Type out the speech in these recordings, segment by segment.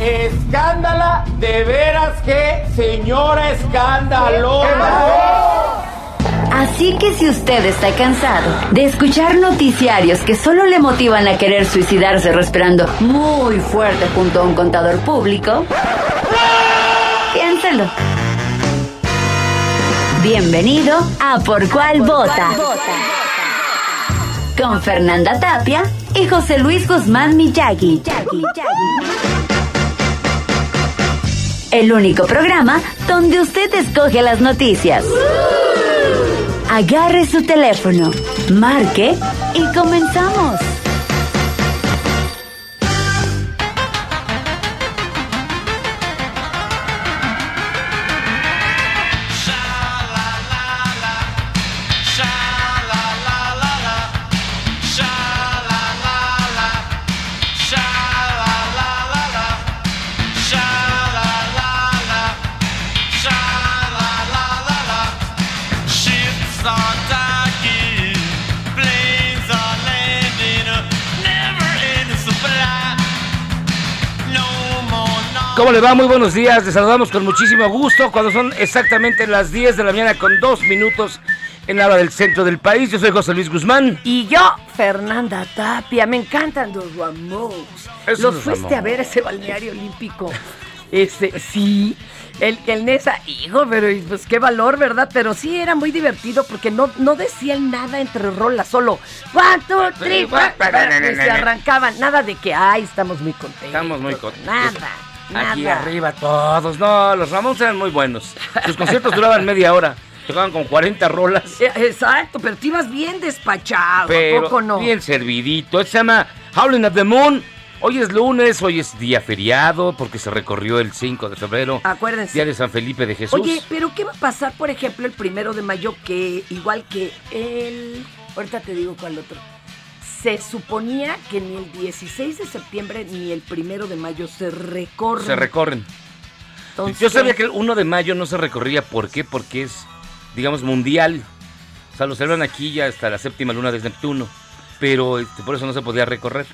Escándala, de veras que señora escandalosa. Así que si usted está cansado de escuchar noticiarios que solo le motivan a querer suicidarse respirando muy fuerte junto a un contador público, piénselo. Bienvenido a Por Cuál Vota. Con Fernanda Tapia y José Luis Guzmán Miyagi. El único programa donde usted escoge las noticias. Agarre su teléfono, marque y comenzamos. ¿Cómo le va? Muy buenos días. Les saludamos con muchísimo gusto cuando son exactamente las 10 de la mañana con dos minutos en la hora del centro del país. Yo soy José Luis Guzmán. Y yo, Fernanda Tapia, me encantan los Ramos. Esos Los los fuiste a ver ese balneario olímpico. Este, sí. El, el Nesa, hijo, pero pues qué valor, ¿verdad? Pero sí era muy divertido porque no, no decían nada entre rolas, solo one, two, three, four, y se arrancaban. Nada de que, ay, estamos muy contentos. Estamos muy contentos. Nada, nada. Aquí arriba todos. No, los Ramones eran muy buenos. Sus conciertos duraban media hora. Tocaban con 40 rolas. Eh, Exacto, pero te ibas bien despachado, ¿a Pero poco no? bien servidito. Se llama Howling at the Moon. Hoy es lunes, hoy es día feriado porque se recorrió el 5 de febrero. Acuérdense. Día de San Felipe de Jesús. Oye, pero ¿qué va a pasar, por ejemplo, el primero de mayo que, igual que el... Ahorita te digo cuál otro. Se suponía que ni el 16 de septiembre ni el primero de mayo se recorren. se recorren. Entonces, Yo sabía que el 1 de mayo no se recorría. ¿Por qué? Porque es, digamos, mundial. O sea, lo celebran aquí ya hasta la séptima luna de Neptuno. Pero este, por eso no se podía recorrer.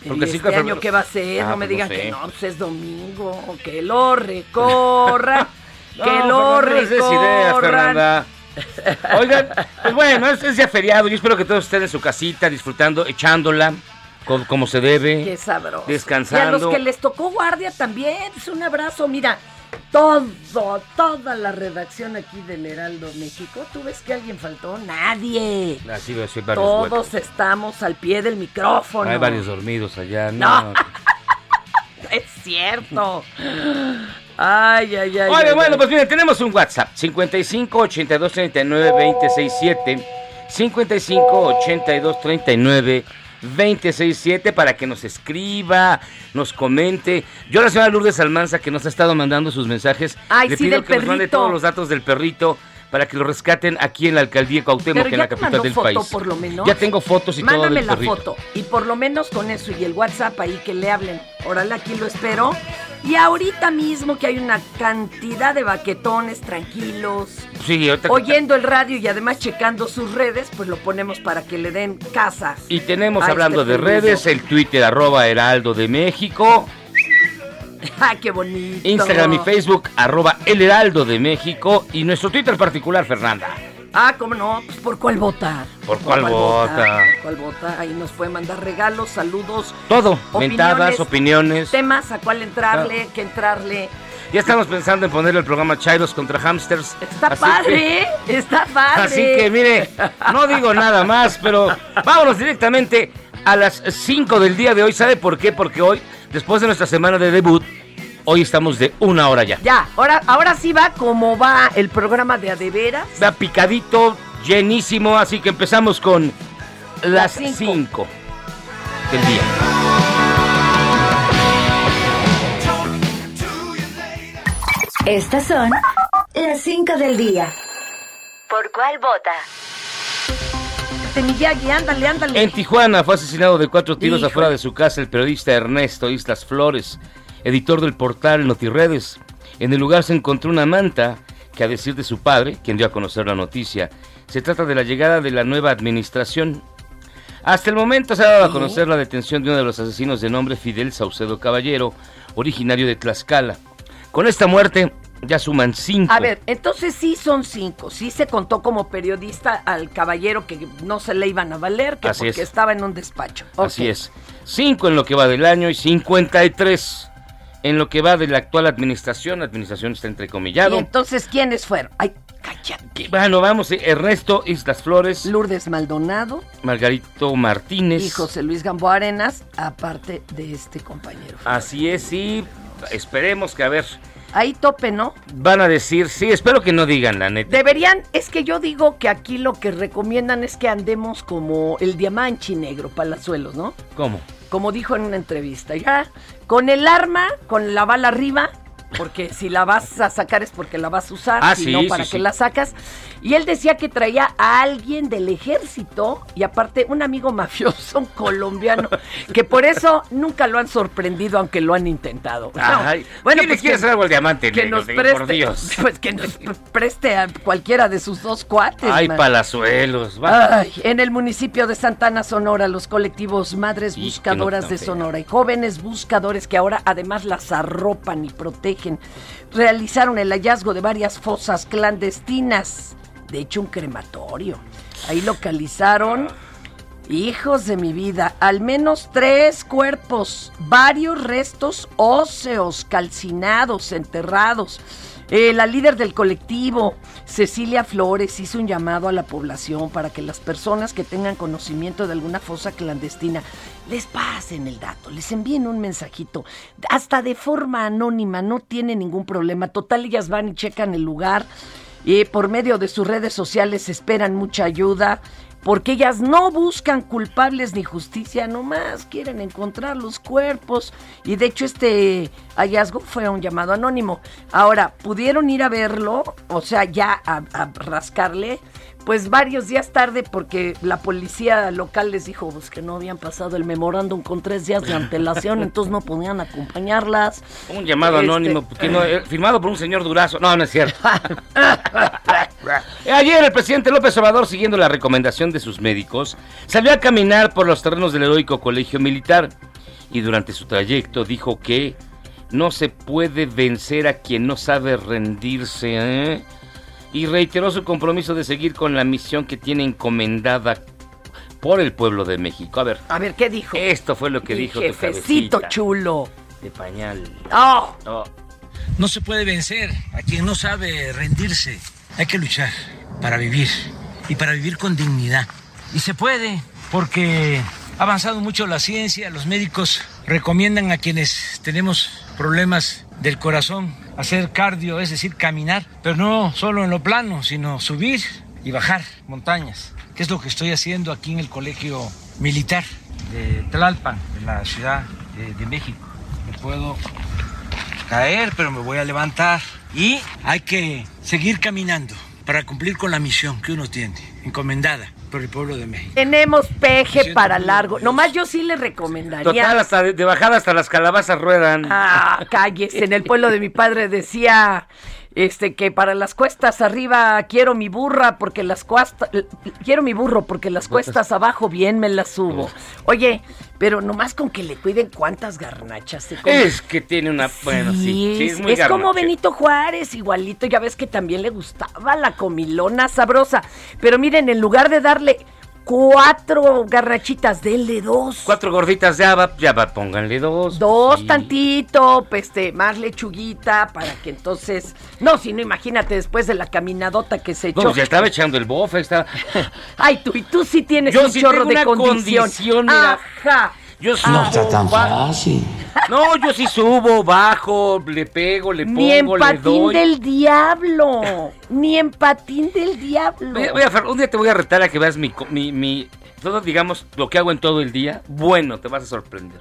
¿Y Porque el este 5 de año qué va a ser? Ah, no me pues no digan sé. que no, pues es domingo, que lo recorra, No, que lo Fernanda, no recorran. Fernanda. Oigan, pues bueno, es, es día feriado. Yo espero que todos estén en su casita disfrutando, echándola co- como, se debe. Qué sabroso. Descansando. Y a los que les tocó guardia también, es un abrazo. Mira, todo, toda la redacción aquí del Heraldo México. ¿Tú ves que alguien faltó? Nadie. Así va a ser varios Todos huecos. estamos al pie del micrófono. Hay varios dormidos allá. No. No. Es cierto. Ay, ay, ay. Oye, ay, bueno, ay. pues miren, tenemos un WhatsApp. 55 82 39 267. 55 82 39 267 para que nos escriba, nos comente. Yo la señora Lourdes Almanza que nos ha estado mandando sus mensajes, Ay, le sí, pido que nos mande perrito. todos los datos del perrito para que lo rescaten aquí en la alcaldía Cuauhtémoc, Pero en ya la capital del foto, país. por lo menos. Ya tengo fotos y todo Mándame la perrito. foto. Y por lo menos con eso y el WhatsApp ahí que le hablen. Órale, aquí lo espero. Y ahorita mismo que hay una cantidad de baquetones tranquilos, Sí, ahorita- oyendo el radio y además checando sus redes, pues lo ponemos para que le den casa. Y tenemos a hablando este de redes, el Twitter arroba Heraldo de México. ¡Ah, qué bonito! Instagram y Facebook, arroba El Heraldo de México. Y nuestro Twitter particular, Fernanda. Ah, ¿cómo no? Pues, ¿Por cuál vota? ¿Por cuál vota? ¿Por cuál vota? Ahí nos puede mandar regalos, saludos, Todo, Opiniones, mentadas, opiniones. temas a cuál entrarle, que entrarle. Ya estamos pensando en ponerle el programa Chairos contra Hamsters. Está Así padre, que- está padre. Así que mire, no digo nada más, pero vámonos directamente a las 5 del día de hoy. ¿Sabe por qué? Porque hoy, después de nuestra semana de debut, hoy estamos de una hora ya. Ya, ahora, ahora sí va como va el programa de Adeveras. Va picadito, llenísimo, así que empezamos con las cinco. 5 del día. Estas son las 5 del día. ¿Por cuál vota? Miyagi, ándale, ándale. En Tijuana fue asesinado de cuatro tiros afuera de su casa el periodista Ernesto Islas Flores, editor del portal Notiredes. En el lugar se encontró una manta que a decir de su padre, quien dio a conocer la noticia, se trata de la llegada de la nueva administración. Hasta el momento se ha dado a conocer la detención de uno de los asesinos de nombre Fidel Saucedo Caballero, originario de Tlaxcala. Con esta muerte ya suman cinco. A ver, entonces sí son cinco. Sí se contó como periodista al caballero que no se le iban a valer, que Así porque es. estaba en un despacho. Así es. Cinco en lo que va del año y 53 en lo que va de la actual administración. La administración está Y entrecomillado. entonces, ¿quiénes fueron? Ay, cállate. Bueno, vamos. eh, Ernesto Islas Flores, Lourdes Maldonado Margarito Martínez. y José Luis Gamboa Arenas, aparte de este compañero. Así es, y esperemos que, a ver, Ahí tope, ¿no? van a decir, sí, espero que no digan la neta. Deberían, es que yo digo que aquí lo que recomiendan es que andemos como el diamanchi negro, palazuelos, ¿no? ¿Cómo? Como dijo en una entrevista, ya, con el arma, con la bala arriba, porque si la vas a sacar es porque la vas a usar, Ah, si sí, no, sí, ¿para sí. qué la sacas? Y él decía que traía a alguien del ejército y aparte un amigo mafioso, un colombiano, que por eso nunca lo han sorprendido, aunque lo han intentado. No, ¿quién le quiere hacer algo al diamante que negro? nos preste, por Dios. Pues que nos preste a cualquiera de sus dos cuates. Ay, man. palazuelos. va. Ay, en el municipio de Santana, Sonora, los colectivos Madres Buscadoras no de Sonora y jóvenes buscadores que ahora además las arropan y protegen, realizaron el hallazgo de varias fosas clandestinas, de hecho un crematorio. Ahí localizaron, hijos de mi vida, al menos tres cuerpos, varios restos óseos calcinados, enterrados. Eh, la líder del colectivo, Cecilia Flores, hizo un llamado a la población para que las personas que tengan conocimiento de alguna fosa clandestina les pasen el dato, les envíen un mensajito, hasta de forma anónima, no tiene ningún problema. Total, ellas van y checan el lugar y por medio de sus redes sociales esperan mucha ayuda. Porque ellas no buscan culpables ni justicia, nomás quieren encontrar los cuerpos. Y de hecho este hallazgo fue un llamado anónimo. Ahora, pudieron ir a verlo, o sea, ya a, a rascarle, pues varios días tarde porque la policía local les dijo pues, que no habían pasado el memorándum con tres días de antelación, entonces no podían acompañarlas. Un llamado Este- anónimo porque no, eh, firmado por un señor Durazo. No, no es cierto. Ayer el presidente López Obrador, siguiendo la recomendación de sus médicos, salió a caminar por los terrenos del heroico colegio militar y durante su trayecto dijo que no se puede vencer a quien no sabe rendirse ¿eh? Y reiteró su compromiso de seguir con la misión que tiene encomendada por el pueblo de México. A ver, A ver, ¿qué dijo? esto fue lo que Mi dijo tu jefecito cabecita chulo. de pañal. ¡Oh! Oh. No se puede vencer a quien no sabe rendirse. Hay que luchar para vivir y para vivir con dignidad. Y se puede porque ha avanzado mucho la ciencia, los médicos recomiendan a quienes tenemos problemas del corazón hacer cardio, es decir, caminar, pero no solo en lo plano, sino subir y bajar montañas, que es lo que estoy haciendo aquí en el Colegio Militar de Tlalpan, de la Ciudad de, de México. Me puedo caer, pero me voy a levantar. Y hay que seguir caminando para cumplir con la misión que uno tiene, encomendada por el pueblo de México. Tenemos peje para largo. Nomás yo sí le recomendaría. Total, hasta de, de bajada hasta las calabazas ruedan. Ah, calles. En el pueblo de mi padre decía Este, que para las cuestas arriba quiero mi burra porque las cuestas, quiero mi burro porque las cuestas abajo bien me las subo. Oye, pero nomás con que le cuiden cuántas garnachas se comen. Es que tiene una. Bueno, sí. sí es muy es como. Benito Juárez, igualito. Ya ves que también le gustaba la comilona sabrosa. Pero miren, en lugar de darle cuatro garnachitas, denle dos. Cuatro gorditas de haba, ya va, pónganle dos. Dos Sí. tantito, pues, este, más lechuguita para que entonces. No, si no, imagínate después de la caminadota que se echó. No, ya estaba echando el bofe, estaba. Ay, tú, y tú sí tienes Yo un sí chorro tengo de una condición. condición, mira. Ajá. Yo. No está tan fácil. No, yo sí subo, bajo, le pego, le pongo, Ni en le patín doy. del diablo. Ni en patín del diablo. Voy a- voy a Fer, un día te voy a retar a que veas mi, co- mi, mi- todo, digamos, lo que hago en todo el día. Bueno, te vas a sorprender.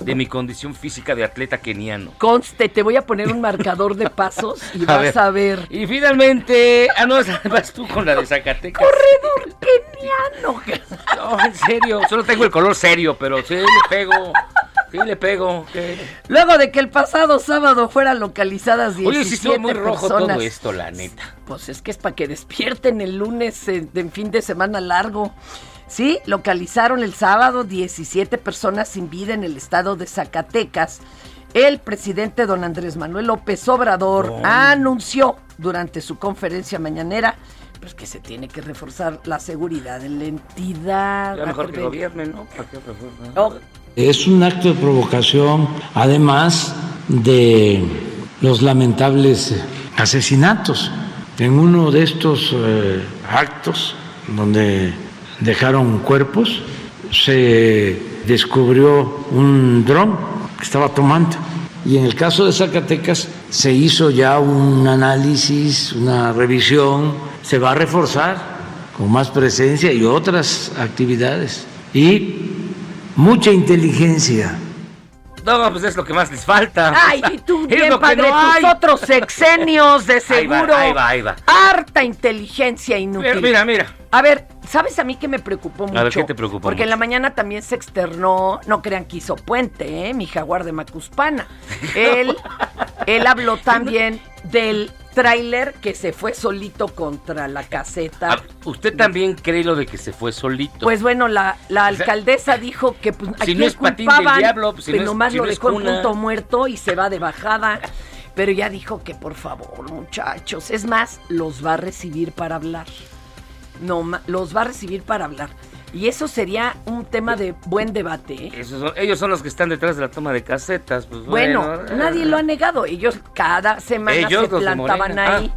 De mi condición física de atleta keniano. Conste, te voy a poner un marcador de pasos y A vas ver. a ver. Y finalmente, ah, no, vas tú con la de Zacatecas. Corredor keniano. No, en serio, solo tengo el color serio, pero sí le pego. Sí le pego. ¿qué? Luego de que el pasado sábado fueran localizadas 17 Oye, sí estuvo muy rojo personas. todo esto, la neta. Pues es que es para que despierten el lunes eh, de fin de semana largo. Sí, localizaron el sábado 17 personas sin vida en el estado de Zacatecas. El presidente don Andrés Manuel López Obrador Oh. anunció durante su conferencia mañanera pues que se tiene que reforzar la seguridad en la entidad. Ya mejor que Acuérdense. gobiernen, ¿no? Es un acto de provocación, además de los lamentables asesinatos. En uno de estos eh, actos, donde dejaron cuerpos, se descubrió un dron que estaba tomando. Y en el caso de Zacatecas se hizo ya un análisis, una revisión, se va a reforzar con más presencia y otras actividades. Y mucha inteligencia. No, pues es lo que más les falta. Ay, tú Es bien, lo que no hay. tus otros sexenios de Ahí va, seguro. ahí va, ahí va. Harta inteligencia inútil. Mira, mira, mira. A ver, ¿sabes a mí que me preocupó mucho? ver, ¿qué te preocupó Porque en la mañana también se externó, no crean que hizo puente, ¿eh? Mi jaguar de Macuspana. Él, él habló también del tráiler que se fue solito contra la caseta. Ah, ¿Usted también cree lo de que se fue solito? Pues bueno, la, la O sea, alcaldesa dijo que pues, si aquí no es patín del diablo, pues, si pero no es- nomás si lo no dejó en punto muerto y se va de bajada. Pero ya dijo que por favor, muchachos, es más, los va a recibir para hablar. No, los va a recibir para hablar. Y eso sería un tema de buen debate. ¿eh? Esos son- ellos son los que están detrás de la toma de casetas. Pues Bueno, bueno, nadie lo ha negado. Ellos cada semana Ellos, se plantaban Morena. ahí.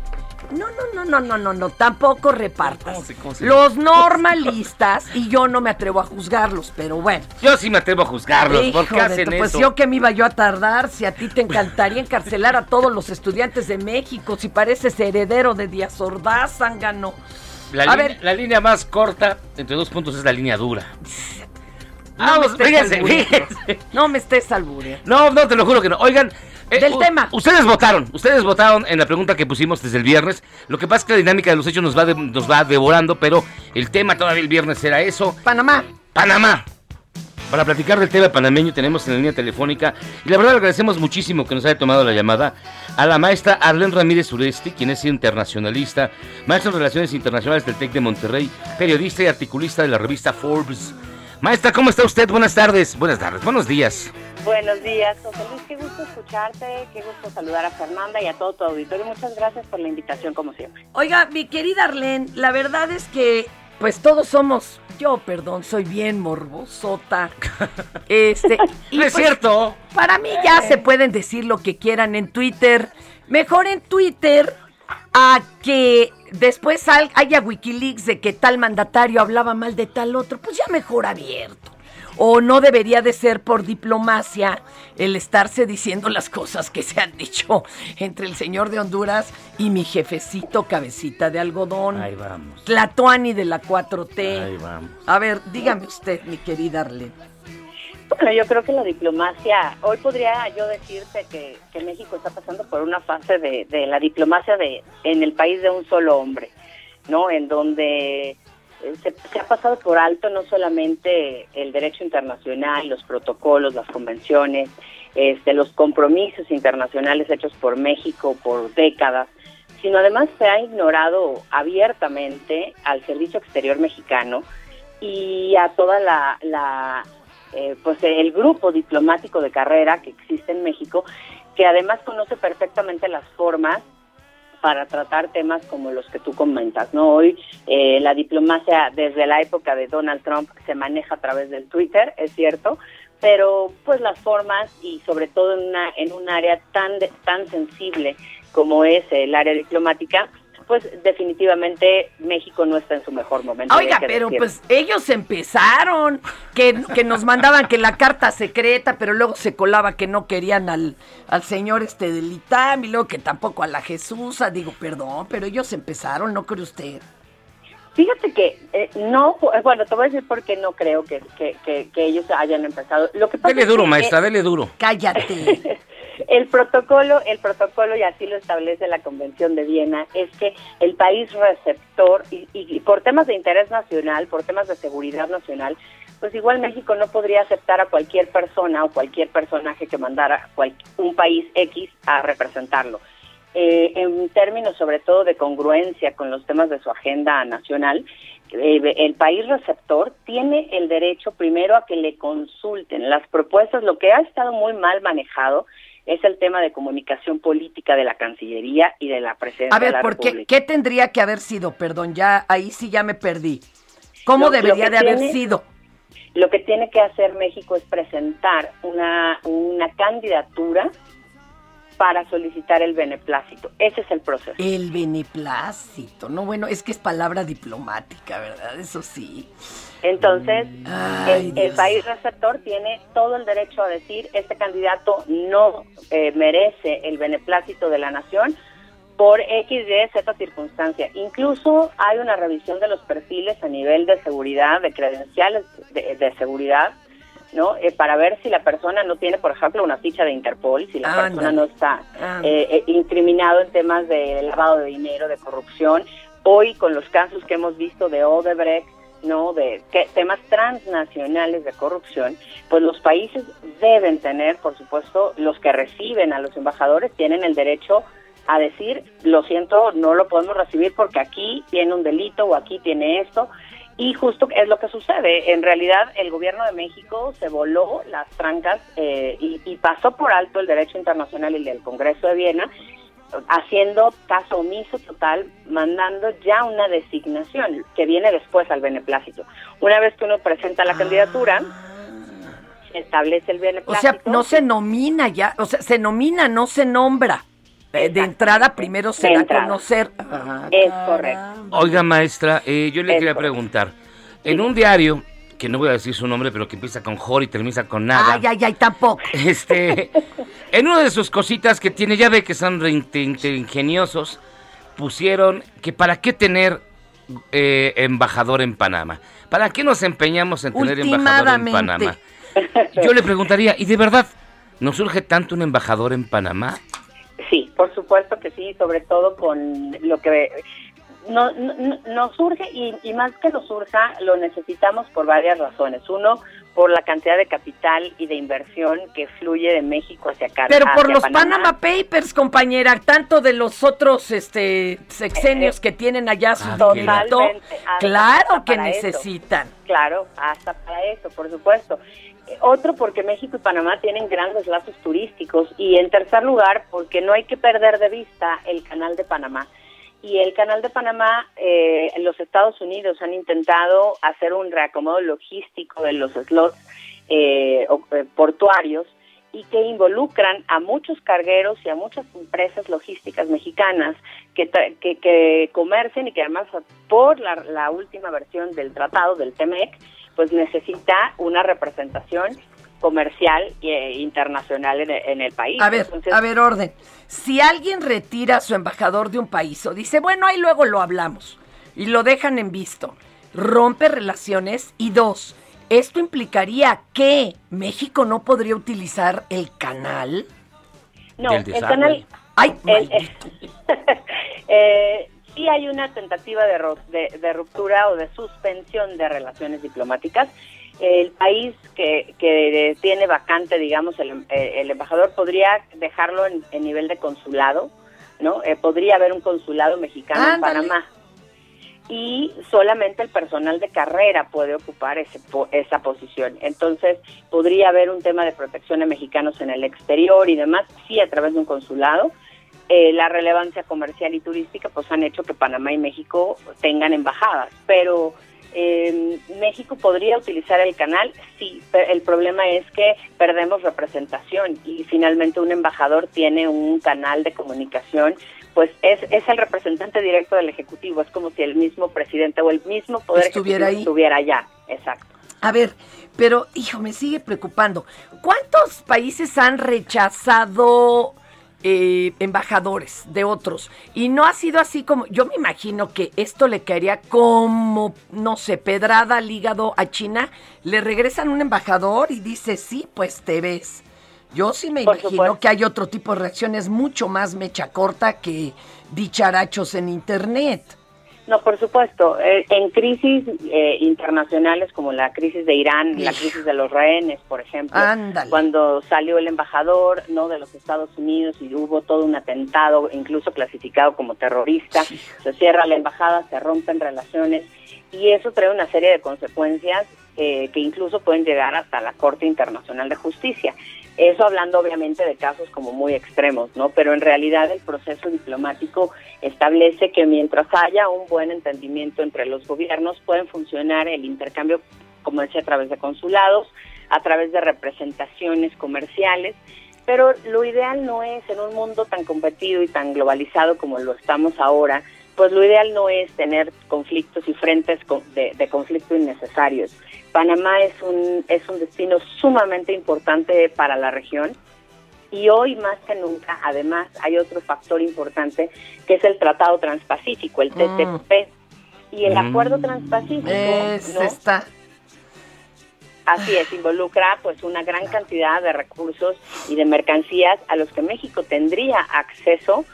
No, no, no, no, no, no, no, tampoco repartas. ¿Cómo se- cómo se- Los normalistas, y yo no me atrevo a juzgarlos, pero bueno. Yo sí me atrevo a juzgarlos. ¿Por qué Hijo de hacen tu- pues eso? yo que me iba yo a tardar, si a ti te encantaría encarcelar a todos los estudiantes de México, si pareces heredero de Díaz Ordaz, Zángano. La, a línea, ver. la línea más corta entre dos puntos es la línea dura. No Vamos, me estés fíjense, fíjense. No me estés albureando. No, no, te lo juro que no. Oigan. eh, Del tema. Ustedes votaron. Ustedes votaron en la pregunta que pusimos desde el viernes. Lo que pasa es que la dinámica de los hechos nos va, de- nos va devorando, pero el tema todavía el viernes era eso. Panamá. Panamá. Para platicar del tema panameño tenemos en la línea telefónica y la verdad le agradecemos muchísimo que nos haya tomado la llamada a la maestra Arlene Ramírez Uresti, quien es internacionalista, maestra en Relaciones Internacionales del TEC de Monterrey, periodista y articulista de la revista Forbes. Maestra, ¿cómo está usted? Buenas tardes. Buenas tardes. Buenos días. Buenos días, José Luis. Qué gusto escucharte, qué gusto saludar a Fernanda y a todo tu auditorio. Muchas gracias por la invitación, como siempre. Oiga, mi querida Arlene, la verdad es que, pues todos somos, yo, perdón, soy bien morbosota. Este, y No es pues, cierto. Para mí ya se pueden decir lo que quieran en Twitter. Mejor en Twitter a que después haya Wikileaks de que tal mandatario hablaba mal de tal otro. Pues ya mejor abierto. O no debería de ser por diplomacia el estarse diciendo las cosas que se han dicho entre el señor de Honduras y mi jefecito cabecita de algodón. Ahí vamos. Tlatuani de la 4T. Ahí vamos. A ver, dígame usted, mi querida Arlene. Bueno, yo creo que la diplomacia, hoy podría yo decirte que, que México está pasando por una fase de, de la diplomacia de en el país de un solo hombre, ¿no? En donde se, ha pasado por alto no solamente el derecho internacional, los protocolos, las convenciones, este, los compromisos internacionales hechos por México por décadas, sino además se ha ignorado abiertamente al servicio exterior mexicano y a toda la, la eh, pues el grupo diplomático de carrera que existe en México, que además conoce perfectamente las formas para tratar temas como los que tú comentas, ¿no? Hoy eh, la diplomacia desde la época de Donald Trump se maneja a través del Twitter, es cierto, pero pues las formas y sobre todo en, una, en un área tan, tan sensible como es el área diplomática, pues definitivamente México no está en su mejor momento. Oiga, pero pues ellos empezaron, que, que, nos mandaban que la carta secreta, pero luego se colaba que no querían al, al señor este del ITAM y luego que tampoco a la Jesús. Digo, perdón, pero ellos empezaron, ¿no cree usted? Fíjate que eh, no, bueno, te voy a decir por qué no creo que, que, que, ellos hayan empezado. Lo que dele duro, maestra, dele duro. Cállate. El protocolo, el protocolo, y así lo establece la Convención de Viena, es que el país receptor, y, por temas de interés nacional, por temas de seguridad nacional, pues igual México no podría aceptar a cualquier persona o cualquier personaje que mandara un país X a representarlo. Eh, en términos sobre todo de congruencia con los temas de su agenda nacional, eh, el país receptor tiene el derecho primero a que le consulten las propuestas, lo que ha estado muy mal manejado es el tema de comunicación política de la Cancillería y de la Presidencia a ver, de la ¿por qué, qué, tendría que haber sido? Perdón, ya ahí sí ya me perdí. ¿Cómo debería de haber sido? Lo que tiene que hacer México es presentar una, una candidatura para solicitar el beneplácito. Ese es el proceso. El beneplácito, no bueno, es que es palabra diplomática, ¿verdad? Eso sí. Entonces, el, país receptor tiene todo el derecho a decir, este candidato no eh, merece el beneplácito de la nación por X, Y, Z circunstancia. Incluso hay una revisión de los perfiles a nivel de seguridad, de credenciales de, seguridad, ¿no? Eh, para ver si la persona no tiene, por ejemplo, una ficha de Interpol, si la persona no está eh, incriminado en temas de lavado de dinero, de corrupción. Hoy, con los casos que hemos visto de Odebrecht, ¿no? de temas transnacionales de corrupción, pues los países deben tener, por supuesto, los que reciben a los embajadores tienen el derecho a decir, lo siento, no lo podemos recibir porque aquí tiene un delito o aquí tiene esto. Y justo es lo que sucede. En realidad, el gobierno de México se voló las trancas eh, y, y pasó por alto el derecho internacional y el Congreso de Viena haciendo caso omiso total, mandando ya una designación que viene después al beneplácito. Una vez que uno presenta la candidatura, se establece el beneplácito. O sea, no se nomina ya, o sea, se nomina, no se nombra. Eh, de entrada primero se da a conocer. es correcto. Oiga, maestra, eh, yo le quería preguntar. En un diario que no voy a decir su nombre, pero que empieza con Jor y termina con nada. Ay, ay, ay, tampoco. Este, en una de sus cositas que tiene, ya ve que son ingeniosos, pusieron que para qué tener eh, embajador en Panamá. ¿Para qué nos empeñamos en tener embajador en Panamá? Yo le preguntaría, ¿y de verdad nos surge tanto un embajador en Panamá? Por supuesto que sí, sobre todo con lo que no, no, surge y, más que nos surja, lo necesitamos por varias razones. Uno, por la cantidad de capital y de inversión que fluye de México hacia acá. Pero por los Panama. Papers, compañera, tanto de los otros este sexenios que tienen allá su ah, Claro que necesitan. Claro, hasta para eso, por supuesto. Otro porque México y Panamá tienen grandes lazos turísticos y en tercer lugar porque no hay que perder de vista el canal de Panamá y el Canal de Panamá, eh, los Estados Unidos han intentado hacer un reacomodo logístico de los slots eh, eh, portuarios y que involucran a muchos cargueros y a muchas empresas logísticas mexicanas que, que, que comercian y que además por la, la última versión del tratado del TEMEC, pues necesita una representación comercial e internacional en, el país. A ver, a ver, orden. Si alguien retira a su embajador de un país o dice, bueno, ahí luego lo hablamos, y lo dejan en visto, rompe relaciones y dos, ¿esto implicaría que México no podría utilizar el canal? No, el, canal... ¡Ay, eh, sí hay una tentativa de, de, de ruptura o de suspensión de relaciones diplomáticas el país que, que tiene vacante, digamos, el, eh, el embajador podría dejarlo en, en nivel de consulado, ¿no? Eh, podría haber un consulado mexicano en. Panamá y solamente el personal de carrera puede ocupar ese, po- esa posición. Entonces, podría haber un tema de protección a mexicanos en el exterior y demás, sí, a través de un consulado. Eh, la relevancia comercial y turística pues han hecho que Panamá y México tengan embajadas, pero eh, México podría utilizar el canal, sí, pe- el problema es que perdemos representación y finalmente un embajador tiene un canal de comunicación, pues es, es el representante directo del Ejecutivo, es como si el mismo presidente o el mismo Poder Estuviera ahí. estuviera allá, exacto. A ver, pero hijo, me sigue preocupando. ¿Cuántos países han rechazado eh, embajadores de otros? Y no ha sido así como, yo me imagino que esto le caería como, no sé, pedrada al hígado a China. Le regresan un embajador y dice, sí, pues te ves. Yo sí me Por imagino supuesto. que hay otro tipo de reacciones mucho más mecha corta que dicharachos en internet. No, por supuesto. Eh, en crisis eh, internacionales como la crisis de Irán, la crisis de los rehenes, por ejemplo, Ándale. cuando salió el embajador no de los Estados Unidos y hubo todo un atentado, incluso clasificado como terrorista, se cierra la embajada, se rompen relaciones y eso trae una serie de consecuencias eh, que incluso pueden llegar hasta la Corte Internacional de Justicia. Eso hablando obviamente de casos como muy extremos, ¿no? Pero en realidad el proceso diplomático establece que mientras haya un buen entendimiento entre los gobiernos pueden funcionar el intercambio, como decía, a través de consulados, a través de representaciones comerciales, pero lo ideal no es en un mundo tan competido y tan globalizado como lo estamos ahora, pues lo ideal no es tener conflictos y frentes de, de conflicto innecesarios. Panamá es un, es un destino sumamente importante para la región y hoy más que nunca, además, hay otro factor importante que es el Tratado Transpacífico, el Mm. TTP. Y el Mm. Acuerdo Transpacífico, Es, ¿no? está. Así es, involucra pues una gran cantidad de recursos y de mercancías a los que México tendría acceso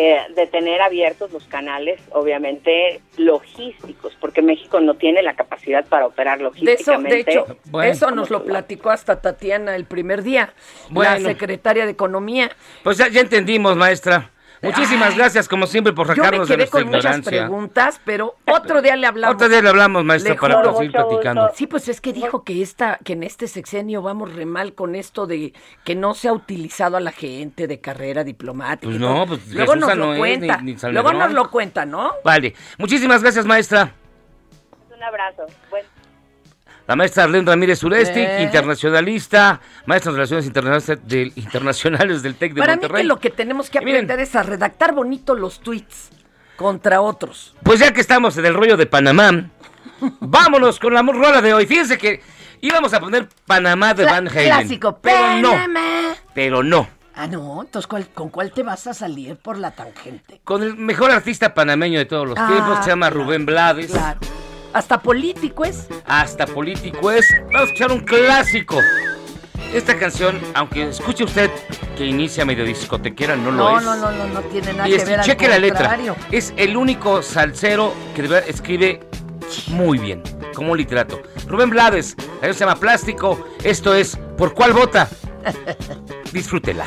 eh, de tener abiertos los canales, obviamente logísticos, porque México no tiene la capacidad para operar De eso, logísticamente. de hecho, Bueno. eso nos lo platicó hasta Tatiana el primer día, la Bueno. secretaria de Economía. Pues ya, ya entendimos, maestra. Muchísimas Ay. gracias, como siempre, por Yo me sacarnos de quedé nuestra con muchas ignorancia. preguntas, pero otro día le hablamos. Otro día le hablamos, maestra, Le para juro. seguir platicando. gusto. Sí, pues es que dijo que esta, que en este sexenio vamos re mal con esto de que no se ha utilizado a la gente de carrera diplomática. Pues no, pues luego Jesús nos lo no es, cuenta, ni- ni luego nos lo cuenta, ¿no? Vale. Muchísimas gracias, maestra. Un abrazo. Bueno. La maestra Arlene Ramírez Uresti, Eh. internacionalista, maestra de Relaciones Internacionales del, internacionales del TEC de Para mí Monterrey. que lo que tenemos que miren. aprender es a redactar bonito los tweets contra otros. Pues ya que estamos en el rollo de Panamá, vámonos con la rola de hoy. Fíjense que íbamos a poner Panamá de Cla- Van Halen. Clásico, pero no, Panamá. pero no. Ah, no, entonces ¿cuál- ¿con cuál te vas a salir por la tangente? Con el mejor artista panameño de todos los Ah, tiempos, que se llama Rubén Blades. Claro. Hasta político es. Hasta político es. Vamos a escuchar un clásico. Esta canción, aunque escuche usted que inicia medio discotequera, no, lo No, es. no, no, no, no tiene nada Y que ver. al cheque la letra. Es el único salsero que de verdad escribe muy bien, como un literato. Rubén Blades, la se llama Plástico. Esto es ¿Por cuál vota? Disfrútela.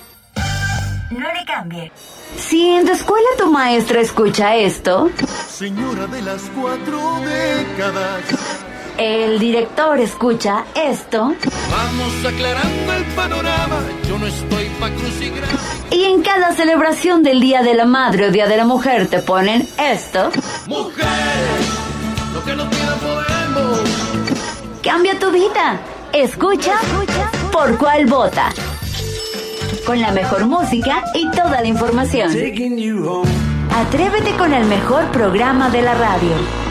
Cambie. Si en tu escuela tu maestra escucha esto, Señora de las cuatro décadas. el director escucha esto, Vamos aclarando el panorama. Yo no estoy pa' y en cada celebración del Día de la Madre o Día de la Mujer te ponen esto, Mujeres, lo que no pidan podemos. cambia tu vida. Escucha por cuál vota. Con la mejor música y toda la información. Atrévete con el mejor programa de la radio.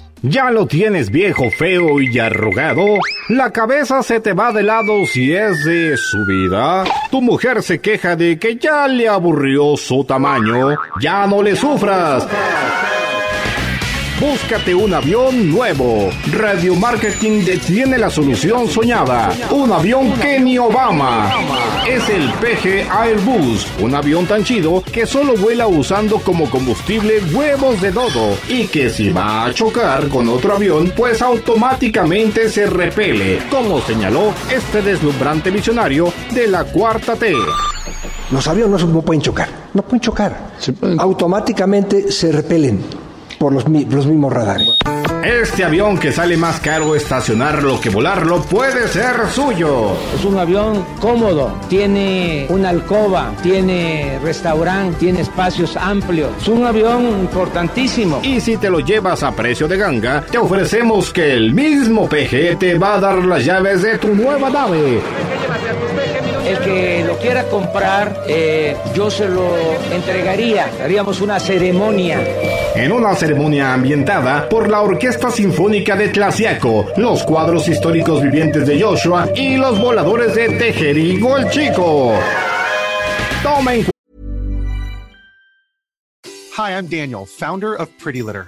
¿Ya lo tienes viejo, feo y arrugado? ¿La cabeza se te va de lado si es de subida? ¿Tu mujer se queja de que ya le aburrió su tamaño? ¡Ya no le sufras! Búscate un avión nuevo. Radio Marketing tiene la solución soñada. Un avión que ni Obama. Es el PG Airbus. Un avión tan chido que solo vuela usando como combustible huevos de dodo. Y que si va a chocar con otro avión, pues automáticamente se repele. Como señaló este deslumbrante visionario de la cuarta T. Los aviones no pueden chocar, no pueden chocar. Automáticamente se repelen por los, mi- los mismos radares. Este avión que sale más caro estacionarlo que volarlo puede ser suyo. Es un avión cómodo, tiene una alcoba, tiene restaurante, tiene espacios amplios. Es un avión importantísimo. Y si te lo llevas a precio de ganga, te ofrecemos que el mismo PG te va a dar las llaves de tu nueva nave. El que lo quiera comprar, eh, yo se lo entregaría. Haríamos una ceremonia. En una ceremonia ambientada por la Orquesta Sinfónica de Tlaxiaco, los cuadros históricos vivientes de Joshua y los voladores de Tejerigo el Chico. Toma en Hi, I'm Daniel, founder of Pretty Litter.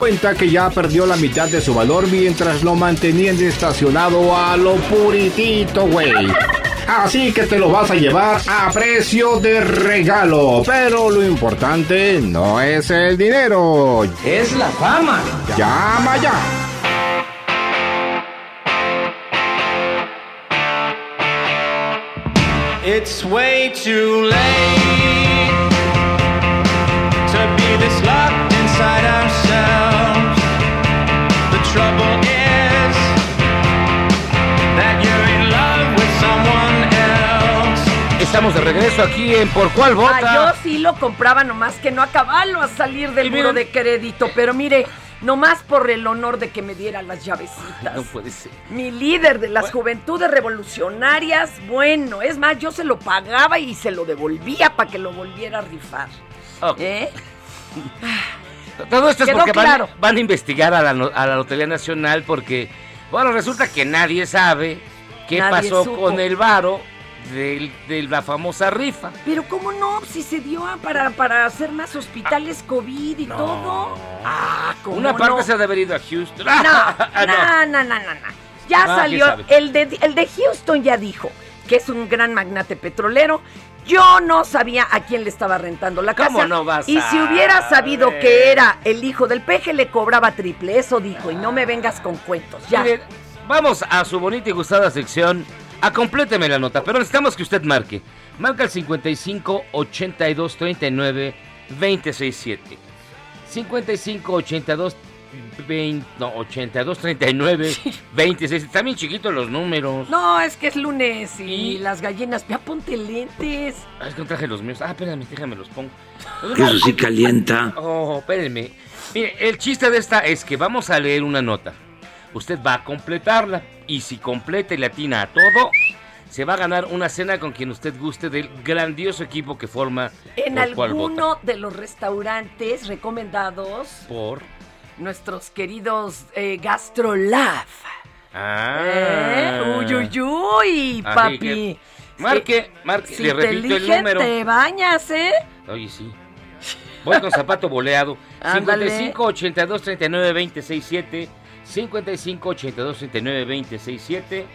Cuenta que ya perdió la mitad de su valor mientras lo mantenían estacionado a lo puritito, güey. Así que te lo vas a llevar a precio de regalo. Pero lo importante no es el dinero. Es la fama. Llama ya. It's way too late to be this locked estamos de regreso aquí en Por Cuál Vota. Ah, yo sí lo compraba, nomás que no acabarlo a salir del muro de crédito. Pero mire, nomás por el honor de que me diera las llavecitas. No puede ser. Mi líder de las juventudes revolucionarias, bueno, es más, yo se lo pagaba y se lo devolvía para que lo volviera a rifar. ¿Eh? Todo esto es Quedó porque van, claro. van a investigar a la, a la Lotería Nacional porque, bueno, resulta que nadie sabe qué Nadie pasó supo. con el varo del- de la famosa rifa. Pero ¿cómo no? Si se dio a- para, para hacer más hospitales COVID y todo. Ah, ¿cómo Una parte no? se ha de haber ido a Houston. No, Ah, no, no, no, no, no. Ya Ah, salió, el de, el de Houston ya dijo que es un gran magnate petrolero. Yo no sabía a quién le estaba rentando la ¿Cómo casa. no vas y si hubiera sabido ver? que era el hijo del peje, le cobraba triple. Eso dijo, y no me vengas con cuentos. Ya. Miren, vamos a su bonita y gustada sección. A compléteme la nota, pero necesitamos que usted marque. Marca el 55 82 39 267. 55 82 20, no, 82 39 26. Están bien chiquitos los números. No, es que es lunes y las gallinas. Ya ponte lentes. Ah, es que no traje los míos. Ah, espérame, déjame los pongo. Eso sí calienta. Oh, espérenme. Mire, el chiste de esta es que vamos a leer una nota. Usted va a completarla. Y si completa y le atina a todo, se va a ganar una cena con quien usted guste del grandioso equipo que forma En alguno de los restaurantes recomendados, Por. nuestros queridos eh, Gastrolab. Ah. ¿Eh? Uy, uy, uy, papi. que marque, marque, Si le te repito el número. te bañas, ¿eh? Oye, sí. Voy con zapato boleado. Ándale. 55 82 39 26 7. 55 82 39 26 7.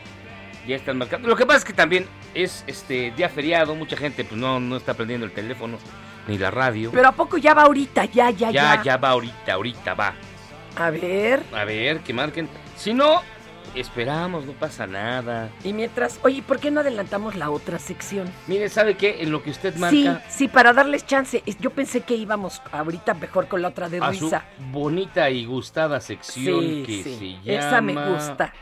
Ya están marcando. Lo que pasa es que también es este día feriado. Mucha gente pues no, no está prendiendo el teléfono ni la radio. Pero ¿a poco ya va ahorita? Ya, ya, ya. ya, ya va ahorita, ahorita va. A ver. A ver, que marquen. Si no, esperamos, no pasa nada. Y mientras, oye, ¿por qué no adelantamos la otra sección? Mire, ¿sabe qué? En lo que usted marca Sí, sí, para darles chance. Yo pensé que íbamos ahorita mejor con la otra de a su risa. bonita y gustada sección Sí, que sí. se llama... Esa me gusta.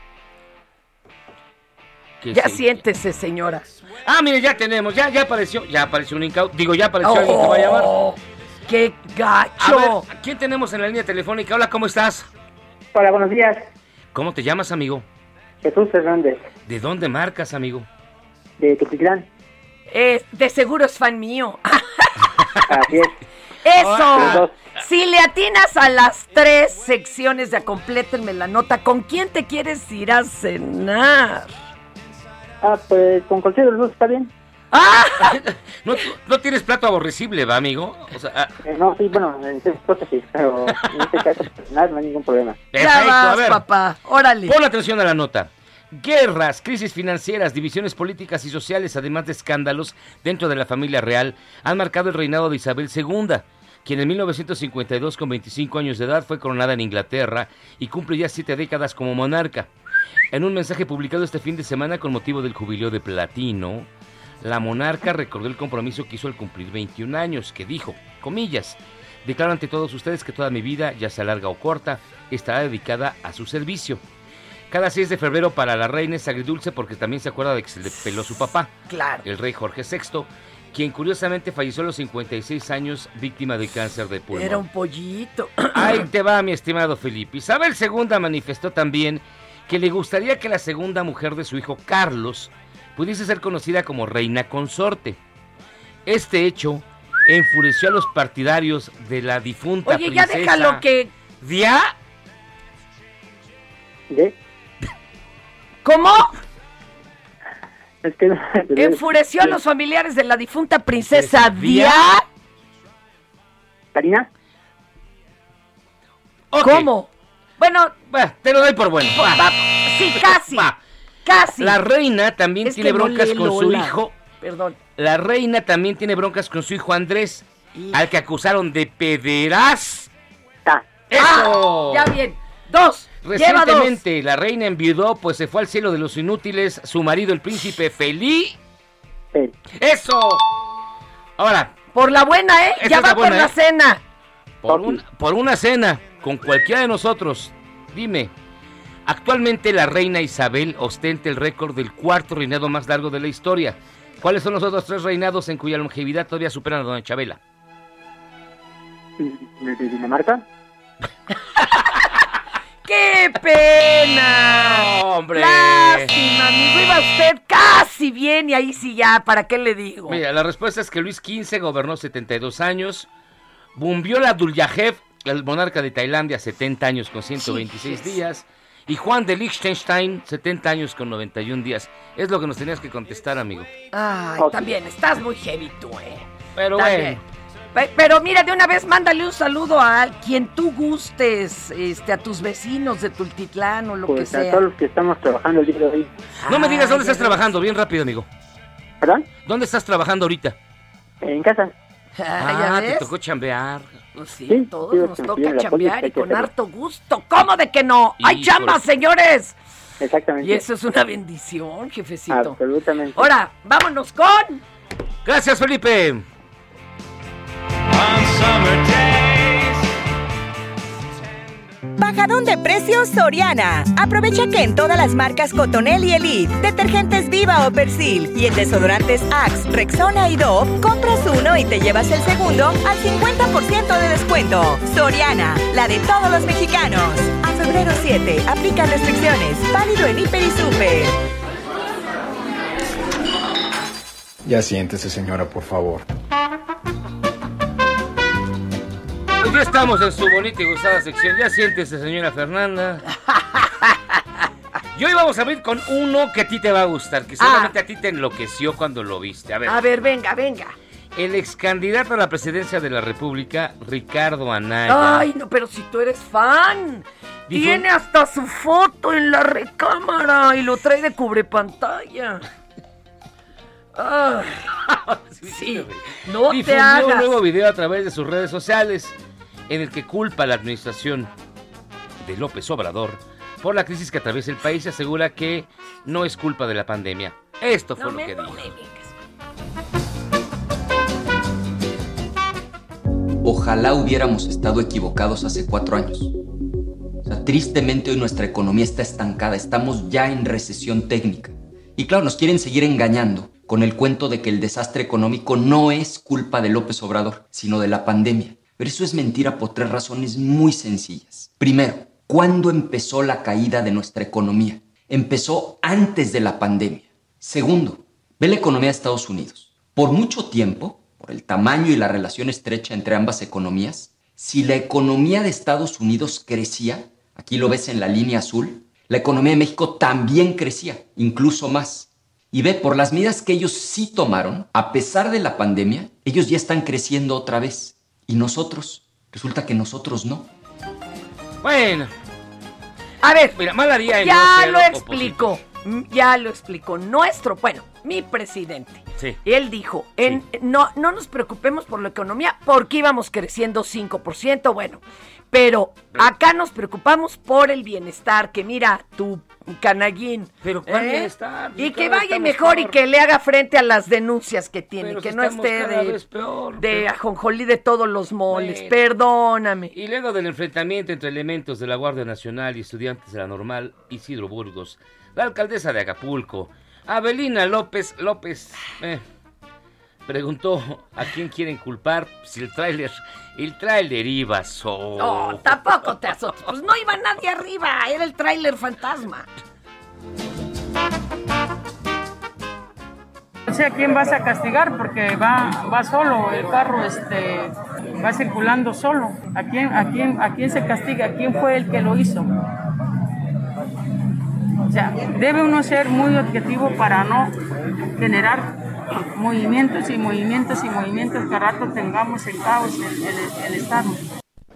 que Ya se- siéntese, señora. Ah, mire, ya tenemos, ya, ya apareció, ya apareció un incauto. Digo, ya apareció alguien que va a llamar. Oh, ¡Qué A gacho! ver, ¿quién tenemos en la línea telefónica? Hola, ¿cómo estás? Hola, buenos días. ¿Cómo te llamas, amigo? Jesús Hernández, ¿De dónde marcas, amigo? de Tuxtlán. Eh, de seguro es fan mío. Así es. ¡Eso! Si le atinas a las tres secciones de Complétenme la nota, ¿con quién te quieres ir a cenar? Ah, pues con cualquiera de los dos está bien. ¿No, no tienes plato aborrecible, va, amigo? O sea, ah, Eh, no, sí, bueno, en esta hipótesis, pero en este caso personal no hay ningún problema. perfecto, a vas, ver. papá. Órale. Pon atención a la nota. Guerras, crisis financieras, divisiones políticas y sociales, además de escándalos dentro de la familia real, han marcado el reinado de Isabel II, quien en 1952, con 25 años de edad, fue coronada en Inglaterra y cumple ya siete décadas como monarca. En un mensaje publicado este fin de semana con motivo del jubileo de platino, la monarca recordó el compromiso que hizo al cumplir 21 años, que dijo, comillas, declaro ante todos ustedes que toda mi vida, ya sea larga o corta, estará dedicada a su servicio. Cada 6 de febrero para la reina es agridulce porque también se acuerda de que se le peló su papá, Claro. el rey Jorge VI, quien curiosamente falleció a los 56 años víctima de cáncer de pulmón. Era un pollito. Ahí te va, mi estimado Felipe. Isabel II manifestó también que le gustaría que la segunda mujer de su hijo Carlos pudiese ser conocida como reina consorte. Este hecho enfureció a los partidarios de la difunta Oye, ya princesa déjalo que. Dia. ¿De? ¿Cómo? Es que no- Enfureció a los familiares de la difunta princesa Dia. ¿Karina? Ok. ¿Cómo? Bueno, te lo doy por bueno. Va. va- sí, casi. Casi. La reina también Es tiene no broncas con su hijo. Perdón. La reina también tiene broncas con su hijo Andrés, al que acusaron de pederasta. ¡Eso! Ah, ya bien. Dos. Lleva dos. Recientemente la reina enviudó, pues se fue al cielo de los inútiles su marido, el príncipe Feliz. ¡Eso! Ahora, Por la buena, ¿eh? Ya va la por buena, la ¿eh? cena. por, un- por una cena con cualquiera de nosotros, dime, actualmente la reina Isabel ostenta el récord del cuarto reinado más largo de la historia. ¿Cuáles son los otros tres reinados en cuya longevidad todavía superan a Doña Chabela? ¿De, Dinamarca? ¡Qué pena! ¡Hombre! Lástima, amigo. Iba usted casi bien y ahí sí ya, ¿para qué le digo? Mira, la respuesta es que Luis XV gobernó 72 años. Bumviola Abdulyajev, el monarca de Tailandia, 70 años con 126 Chijes. días. Y Juan de Liechtenstein, 70 años con 91 días. Es lo que nos tenías que contestar, amigo. Ay, también, estás muy heavy tú, eh. Pero bueno. Pero mira, de una vez mándale un saludo a quien tú gustes, este, a tus vecinos de Tultitlán o lo Pues que a sea. todos los que estamos trabajando el día de hoy. No me digas dónde estás trabajando, bien rápido, amigo. ¿Perdón? ¿Dónde estás trabajando ahorita? En casa. Ah, ¿ya Ah, te tocó chambear. Pues sí, Sí, todos sí, nos toca chambear y con hacerlo. harto gusto. ¿Cómo de que no? ¡Hay chambas, señores! Exactamente. Y eso es una bendición, jefecito. Absolutamente. Ahora, vámonos con... Gracias, Felipe. On. Bajadón de precios Soriana. Aprovecha que en todas las marcas Cotonel y Elite, detergentes Viva o Persil y en desodorantes Axe, Rexona y Dove, compras uno y te llevas el segundo al 50% de descuento. Soriana, la de todos los mexicanos. A febrero 7, aplica restricciones. Válido en Hiper y Super. Ya siéntese, señora, por favor. Pues ya estamos en su bonita y gustada sección. Ya siéntese, señora Fernanda. Y hoy vamos a abrir con uno que a ti te va a gustar, que seguramente a ti te enloqueció cuando lo viste. A ver, A ver, venga, venga. el ex candidato a la presidencia de la República, Ricardo Anaya. Ay, no, pero si tú eres fan. Dijo- Tiene hasta su foto en la recámara y lo trae de cubre pantalla. Ay, sí, no te Difundió un hagas. nuevo video a través de sus redes sociales en el que culpa a la administración de López Obrador por la crisis que atraviesa el país y asegura que no es culpa de la pandemia. Esto fue No lo que dijo. Ojalá hubiéramos estado equivocados hace cuatro años. O sea, tristemente hoy nuestra economía está estancada, estamos ya en recesión técnica. Y claro, nos quieren seguir engañando con el cuento de que el desastre económico no es culpa de López Obrador, sino de la pandemia. Pero eso es mentira por tres razones muy sencillas. Primero, ¿cuándo empezó la caída de nuestra economía? Empezó antes de la pandemia. Segundo, ve la economía de Estados Unidos. Por mucho tiempo, por el tamaño y la relación estrecha entre ambas economías, si la economía de Estados Unidos crecía, aquí lo ves en la línea azul, la economía de México también crecía, incluso más. Y ve, por las medidas que ellos sí tomaron, a pesar de la pandemia, ellos ya están creciendo otra vez. Y nosotros, resulta que nosotros no. Bueno, A ver, mira, mal haría el ya lo explicó. Ya lo explicó. Nuestro, bueno, mi presidente. Sí. Él dijo, en, no, no nos preocupemos por la economía porque íbamos creciendo 5%, bueno, pero acá nos preocupamos por el bienestar, que mira, tu canallín. Pero ¿cuál ¿eh? bienestar? Y que vaya mejor y que le haga frente a las denuncias que tiene, Pero que si no esté de, peor, de pero- ajonjolí de todos los moles, Bueno. perdóname. Y luego del enfrentamiento entre elementos de la Guardia Nacional y estudiantes de la normal Isidro Burgos, la alcaldesa de Acapulco, Abelina López López, eh, preguntó a quién quieren culpar si el tráiler, el tráiler iba solo. No, tampoco te azotes. Pues no iba nadie arriba, era el tráiler fantasma. No sé a quién vas a castigar porque va, va solo, el carro este, va circulando solo. ¿A quién, a, quién, ¿A quién se castiga? ¿Quién fue el que lo hizo? O sea, debe uno ser muy objetivo para no generar movimientos y movimientos y movimientos que a rato tengamos en caos el, el- el Estado.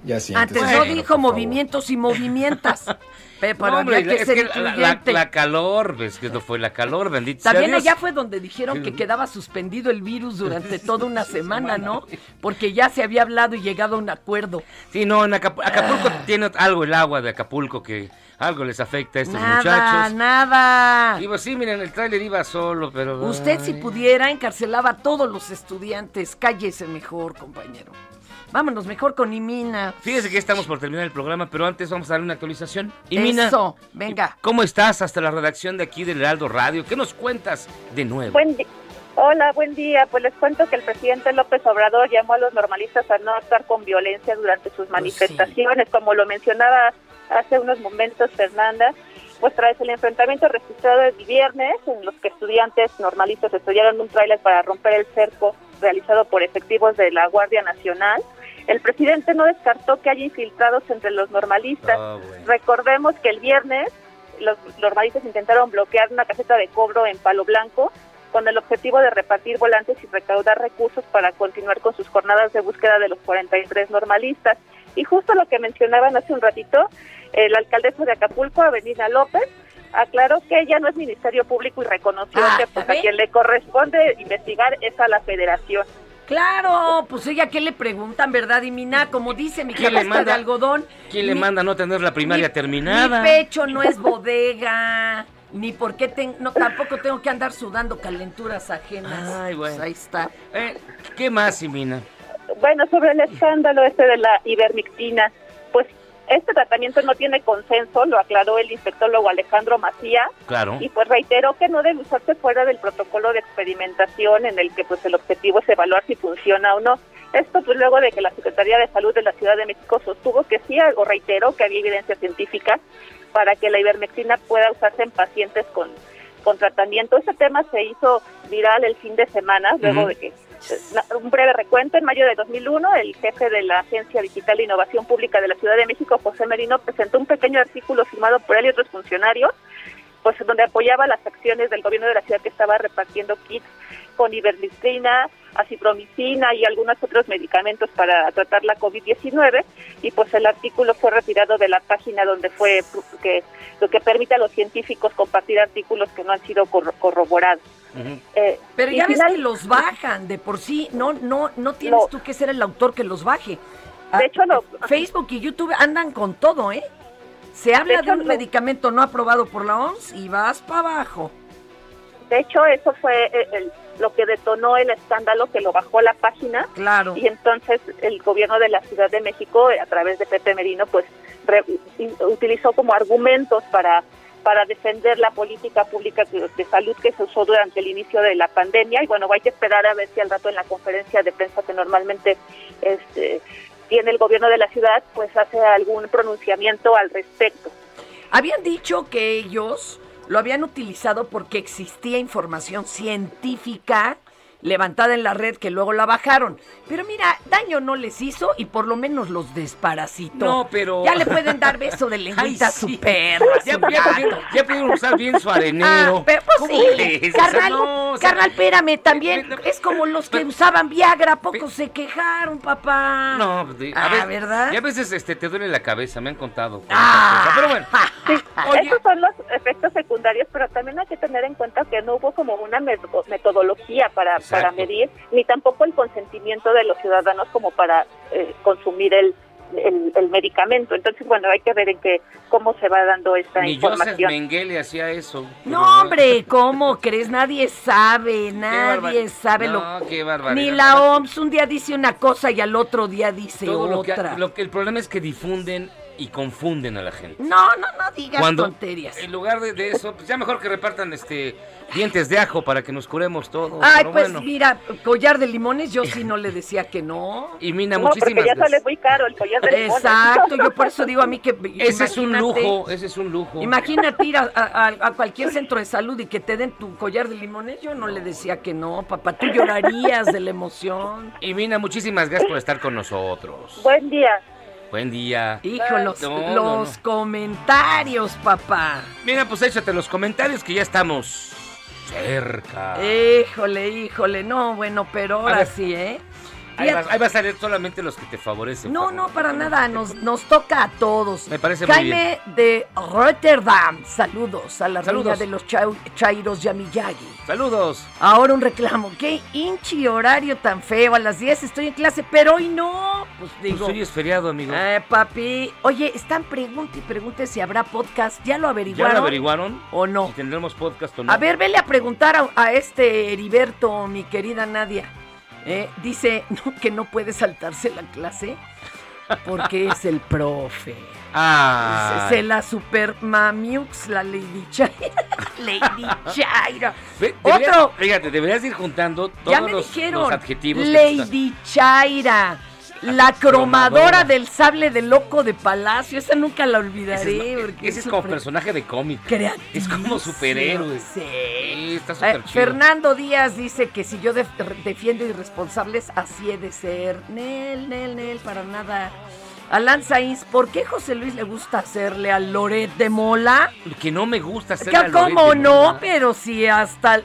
Ya. Antes no dijo por movimientos y movimientas. Pe, pero No, hombre, que es ser que la, la- incluyente. la calor, ves que no fue la calor, bendito sea También Dios. allá fue donde dijeron que quedaba suspendido el virus durante toda una semana, ¿no? Porque ya se había hablado y llegado a un acuerdo. Sí, no, en Acap- Acapulco Ah. tiene algo el agua de Acapulco que algo les afecta a estos Nada, muchachos. nada. Y pues sí, miren, el tráiler iba solo, pero... Usted si ay. pudiera encarcelaba a todos los estudiantes. Cállese mejor, compañero. Vámonos mejor con Imina. Fíjese que ya estamos por terminar el programa, pero antes vamos a darle una actualización. Y Mina, Eso, venga. ¿cómo estás hasta la redacción de aquí del Heraldo Radio? ¿Qué nos cuentas de nuevo? Buen, di- Hola, buen día. Pues les cuento que el presidente López Obrador llamó a los normalistas a no actuar con violencia durante sus manifestaciones, como lo mencionaba hace unos momentos Fernanda. Pues tras el enfrentamiento registrado el viernes, en los que estudiantes normalistas estudiaron un tráiler para romper el cerco realizado por efectivos de la Guardia Nacional, el presidente no descartó que haya infiltrados entre los normalistas. Recordemos que el viernes los normalistas intentaron bloquear una caseta de cobro en Palo Blanco con el objetivo de repartir volantes y recaudar recursos para continuar con sus jornadas de búsqueda de los 43 normalistas. Y justo lo que mencionaban hace un ratito, el alcaldesa de Acapulco, Avenida López, aclaró que ella no es Ministerio Público y reconoció Ah, que pues, ¿ya a quien le corresponde investigar es a la federación. Claro, pues ella qué le preguntan, ¿verdad? Y Mina, como dice mi ¿Quién le canasta de manda? algodón, ¿Quién le manda no tener la primaria terminada? Mi pecho no es bodega, ni por qué ten- no tampoco tengo que andar sudando calenturas ajenas. Ay, bueno. Pues ahí está. Eh, ¿Qué más, Simina? Bueno, sobre el escándalo este de la ivermectina, pues este tratamiento no tiene consenso, lo aclaró el infectólogo Alejandro Macía, Claro. y pues reiteró que no debe usarse fuera del protocolo de experimentación en el que pues el objetivo es evaluar si funciona o no. Esto pues luego de que la Secretaría de Salud de la Ciudad de México sostuvo que sí o reiteró que había evidencia científica para que la ivermectina pueda usarse en pacientes con, con tratamiento. Este tema se hizo viral el fin de semana, luego de que eh, un breve recuento, en mayo de 2001, el jefe de la Agencia Digital de Innovación Pública de la Ciudad de México, José Merino, presentó un pequeño artículo firmado por él y otros funcionarios, pues donde apoyaba las acciones del gobierno de la ciudad que estaba repartiendo kits con ivermectina, acipromicina y algunos otros medicamentos para tratar la COVID-19 y pues el artículo fue retirado de la página donde fue que lo que permite a los científicos compartir artículos que no han sido corro- corroborados. Eh, Pero ya ves final- que los bajan de por sí, no no no tienes No. tú que ser el autor que los baje. Ah, De hecho, lo- Facebook y YouTube andan con todo, ¿eh? Se habla de, hecho, un lo- medicamento no aprobado por la OMS y vas para abajo. De hecho, eso fue eh, el- lo que detonó el escándalo que lo bajó la página. Claro. Y entonces el gobierno de la Ciudad de México, a través de Pepe Merino, pues re- utilizó como argumentos para para defender la política pública de, de salud que se usó durante el inicio de la pandemia. Y bueno, hay que esperar a ver si al rato en la conferencia de prensa que normalmente este, tiene el gobierno de la ciudad, pues hace algún pronunciamiento al respecto. Habían dicho que ellos lo habían utilizado porque existía información científica levantada en la red que luego la bajaron. Pero mira, daño no les hizo y por lo menos los desparasitó. No, pero- Ya le pueden dar beso de lengüita Ay, a su a Ya, pudieron, ya pudieron usar bien su arenero. Ah, pero pues ¿Cómo sí, carnal, No, o sea, carnal, espérame, también es como los que usaban Viagra, ¿a poco se quejaron, papá? No, pues, de- a Ah, veces, ¿verdad? Y a veces este, te duele la cabeza, me han contado. Ah. Pero bueno, Sí, esos son los efectos secundarios, pero también hay que tener en cuenta que no hubo como una meto- metodología para, para medir, ni tampoco el consentimiento de los ciudadanos como para eh, consumir el, el, el medicamento. Entonces, bueno, hay que ver en qué cómo se va dando esta ni Joseph información. Mengele hacía eso. No, hombre, ¿cómo crees? Nadie sabe, nadie sabe No, lo barbaridad. Ni la OMS un día dice una cosa y al otro día dice Todo lo que, otra. lo que el problema es que difunden y confunden a la gente. No, no, no digas Cuando tonterías. en lugar de, de eso, pues ya mejor que repartan este dientes de ajo para que nos curemos todos. Ay, pero pues bueno. mira, collar de limones, yo sí no le decía que no. Y Mina, No, muchísimas porque ya gracias. sale muy caro el collar de limones. Exacto, yo por eso digo a mí que... Ese es un lujo, ese es un lujo. Imagínate ir a, a- a cualquier centro de salud y que te den tu collar de limones, yo no le decía que no, papá, tú llorarías de la emoción. Y Mina, muchísimas gracias por estar con nosotros. Buen día. Buen día. Hijo, los, No, no, los no. comentarios, papá. Mira, pues échate los comentarios que ya estamos cerca. Híjole, híjole, no, bueno, pero ahora ver. sí, ¿eh? Ahí va, ahí va a salir solamente los que te favorecen. No, no, para nada, nos, nos toca a todos. Me parece muy Jaime de Rotterdam, saludos a la reina de los chau- chairos Yamiyagi. Saludos. Ahora un reclamo, qué hinchi horario tan feo, a las 10 estoy en clase, pero hoy no. Pues Pues digo, hoy es feriado, amigo. eh, papi, oye, están pregunte y pregunte si habrá podcast, ¿ya lo ¿Ya averiguaron? lo averiguaron? ¿O no? ¿Y tendremos podcast o no? A ver, vele a preguntar a, a este Heriberto, mi querida Nadia. Eh, dice que no puede saltarse la clase. Porque es el profe. Ah. Se la super mamiux, la Lady Chaira. Lady Chaira. Otro. Fíjate, deberías ir juntando todos Ya me los, dijeron. los adjetivos. Lady Chaira. La cromadora del sable de loco de Palacio. Esa nunca la Ese olvidaré. es, porque ese es como personaje de cómic. Es como superhéroe. Sí. está Eh, súper chido. Fernando Díaz dice que si yo def- defiendo irresponsables, así he de ser. Nel, Nel, Nel, para nada. Alan Sainz, ¿por qué José Luis le gusta hacerle a Loret de Mola? Que no me gusta hacer Que ¿Cómo no? Pero si hasta...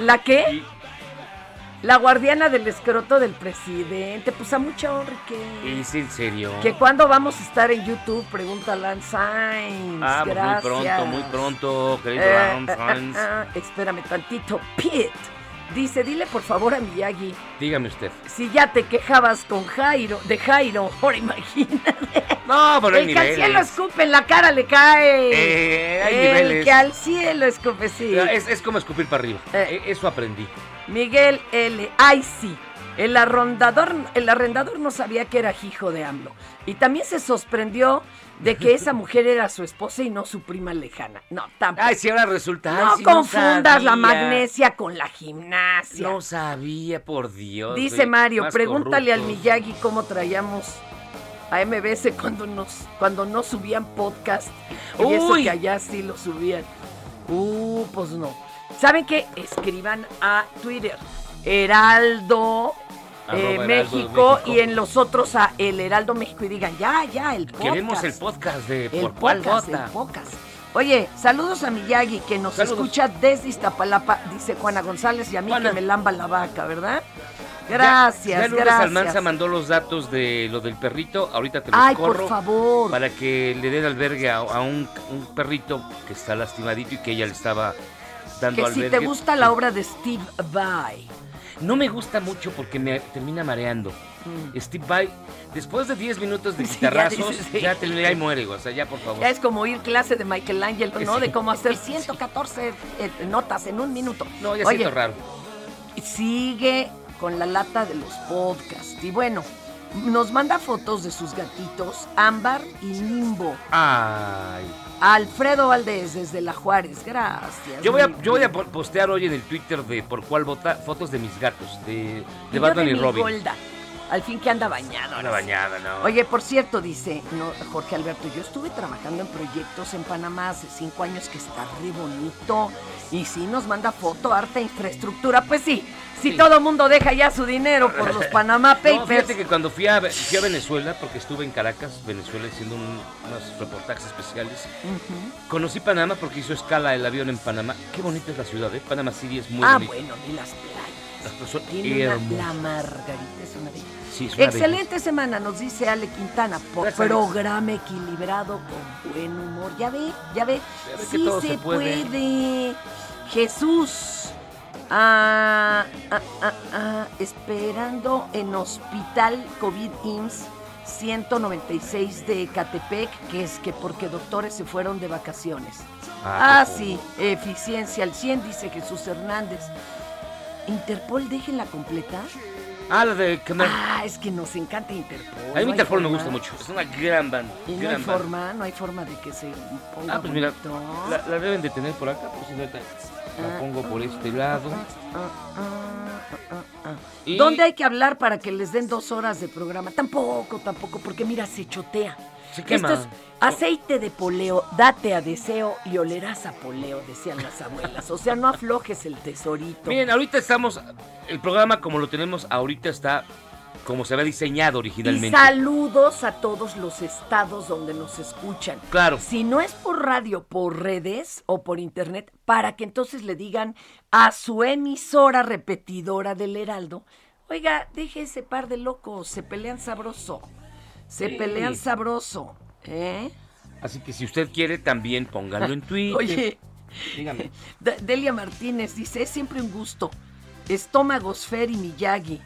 ¿La qué? La guardiana del escroto del presidente. Pues a mucha honra que... ¿Es en serio? Que cuando vamos a estar en YouTube, pregunta Alan Sainz. Ah, pues muy Gracias. pronto, muy pronto, querido Eh, Alan ah, Sainz. ah, ah, espérame tantito. Pete dice, dile por favor a Miyagi, Dígame usted. si ya te quejabas con Jairo, de Jairo, ahora imagínate. No, pero hay El que al cielo escupe en la cara le cae. Eh, hay El niveles. que al cielo escupe, sí. Es, es como escupir para arriba. Eh. E- Eso aprendí. Miguel L. Ay, sí. El arrendador, el arrendador no sabía que era hijo de AMLO. Y también se sorprendió de que esa mujer era su esposa y no su prima lejana. No, tampoco. Ay, si ahora resulta. no si confundas la sabía. magnesia con la gimnasia. No sabía, por Dios. Dice Mario, pregúntale al. Miyagi cómo traíamos a MBS cuando nos cuando no subían podcast. Y eso Uy. que allá sí lo subían. Uh, pues no. ¿Saben qué? Escriban a Twitter. Heraldo, eh, México, México. y en los otros a El Heraldo México y digan, ya, ya, el podcast. Queremos el podcast de El Por cuál podcast, vota. el podcast. Oye, saludos a Miyagi que nos Saludos. escucha desde Iztapalapa, dice Juana González, y a mí Juana. que me lamba la vaca, ¿verdad? Ya- Gracias, Ya, Lourdes gracias. Almanza mandó los datos de lo del perrito. Ahorita te los Ay, corro. por favor. Para que le den albergue a, a un, un perrito que está lastimadito y que ella le estaba dando Que si albergue. te gusta la obra de Steve Vai. No me gusta mucho porque me termina mareando. Steve Vai, después de 10 minutos de Mm. Sí, ya guitarrazos, dices, sí. ya termina y muere, o sea, ya por favor. Ya es como ir clase de Michelangelo, ¿no? Sí. De cómo hacer 114 eh, notas en un minuto. No, ya Oye, siento raro. sigue con la lata de los podcasts. Y bueno, nos manda fotos de sus gatitos, Ámbar y Nimbo. Ay. Alfredo Valdés desde La Juárez, gracias. Yo voy, a, yo voy a po- postear hoy en el Twitter de por cuál vota fotos de mis gatos, de, Y de yo Batman y Robin. Golda. Al fin que anda bañado. Sí. bañada, ¿no? Oye, por cierto, dice no, Jorge Alberto, yo estuve trabajando en proyectos en Panamá hace cinco años que está re bonito. Y sí nos manda foto, harta infraestructura. Pues sí, si Sí. todo mundo deja ya su dinero por los Panamá No, Papers. fíjate que cuando fui a, fui a Venezuela, porque estuve en Caracas, Venezuela, haciendo un- unos reportajes especiales, conocí Panamá porque hizo escala el avión en Panamá. Qué bonita es la ciudad, ¿eh? Panamá City es muy ah, bonita. bueno, ni las playas. Las son Tiene una, la Margarita es una bella. Sí, es una Excelente semana, nos dice Ale Quintana. Por Gracias. programa equilibrado con buen humor. Ya ve, ya ve. Ya ve sí se, se puede. puede. Jesús. Ah, ah, ah, ah, esperando en Hospital COVID IMSS 196 de Catepec, que es que porque doctores se fueron de vacaciones. Ah, Ah, sí, eficiencia al 100, dice Jesús Hernández. Interpol, déjenla completa. Ah, la de Khmer. Ah, es que nos encanta Interpol. a mí no Interpol me gusta mucho. Es una gran banda. Y no hay banda. forma, no hay forma de que se ponga Ah, pues mira, la, la deben de tener por acá, pues si no, ahorita la pongo por este lado. Y- ¿Dónde hay que hablar para que les den dos horas de programa? Tampoco, tampoco, porque mira, se chotea. Se quema. Esto es aceite de poleo, date a deseo y olerás a poleo, decían las abuelas. O sea, no aflojes el tesorito. Miren, ahorita estamos, el programa como lo tenemos ahorita está como se había diseñado Y originalmente. saludos a todos los estados donde nos escuchan. Claro. Si no es por radio, por redes o por internet, para que entonces le digan a su emisora repetidora del Heraldo, oiga, deje ese par de locos, se pelean sabroso. Se Sí. pelean sabroso. ¿Eh? Así que si usted quiere también póngalo en Twitter. Oye, dígame. Delia Martínez dice, es siempre un gusto. Estómagos Fer y Miyagi.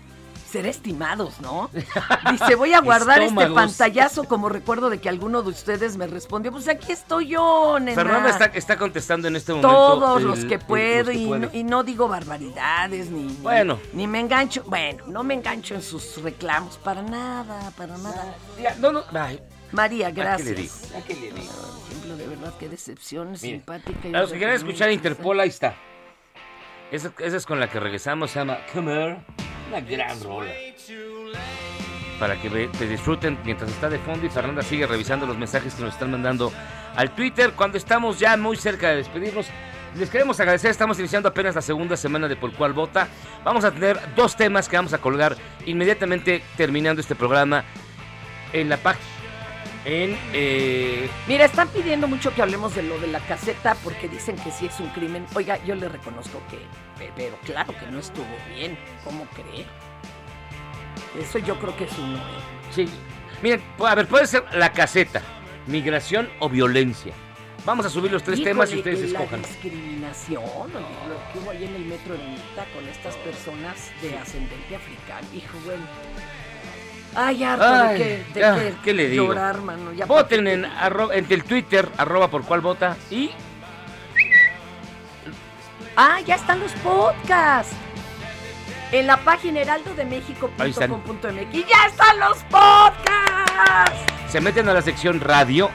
Ser estimados, ¿no? Dice, voy a guardar este pantallazo como recuerdo de que alguno de ustedes me respondió. Pues aquí estoy yo, nena. Fernanda está, está contestando en este momento. Todos el- los que el- puedo, los que y, puede. no, y no digo barbaridades ni, Bueno. ni me engancho, bueno, no me engancho en sus reclamos para nada, para nada. no, no, ay. María, ¿A qué gracias. le digo? ¿A qué le digo? Por ejemplo, de verdad qué decepción, Mira, simpática. A los que quieran escuchar. Interpol, ahí está. Esa, esa es con la que regresamos, se llama Come Here. Una gran rola. Para que te disfruten mientras está de fondo y Fernanda sigue revisando los mensajes que nos están mandando al Twitter cuando estamos ya muy cerca de despedirnos. Les queremos agradecer, estamos iniciando apenas la segunda semana de Por Cual Vota. Vamos a tener dos temas que vamos a colgar inmediatamente terminando este programa en la página. En eh, Mira, están pidiendo mucho que hablemos de lo de la caseta porque dicen que sí es un crimen. Oiga, yo le reconozco que, pe- pero claro que no estuvo bien. ¿Cómo cree? Eso yo creo que es un no. ¿eh? Sí. Miren, a ver, puede ser la caseta, migración o violencia. Vamos a subir los tres Híjole, temas y ustedes la escojan. discriminación, oye, lo que hubo ahí en el metro Ermita con estas personas de ascendente africano. Hijo, bueno. Ay, harto Ay, de que, de ya, que ¿qué le digo? llorar, mano. Ya Voten en, arro- en el Twitter, arroba por cuál vota y Ah, ya están los podcasts. En la página heraldodemexico.com.mx. ¡Y ya están los podcasts! se meten a la sección radio,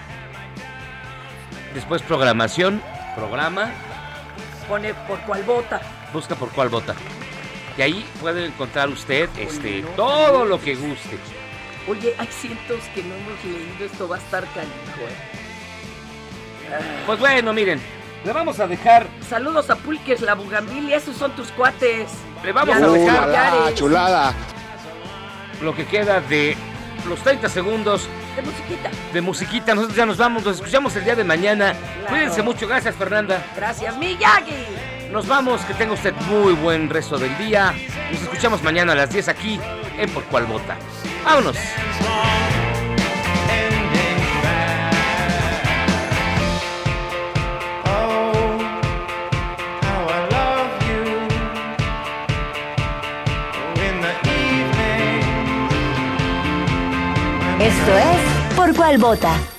después programación, programa, Pone por cuál vota. busca por cuál vota. Y ahí puede encontrar usted este, todo lo que guste. Oye, hay cientos que no hemos leído. Esto va a estar canijo, ¿eh? Pues bueno, miren, le vamos a dejar, Saludos a Pulques, la Bugambilia. Esos son tus cuates. le vamos Ya a dejar collares. chulada. lo que queda de los 30 segundos De musiquita. de musiquita. Nosotros ya nos vamos, nos escuchamos el día de mañana. Cuídense mucho, gracias Fernanda. Gracias, Miyagi. Nos vamos, que tenga usted muy buen resto del día. Nos escuchamos mañana a las 10 aquí en Por Cual Vota. Vámonos. Esto es Por Cuál Vota.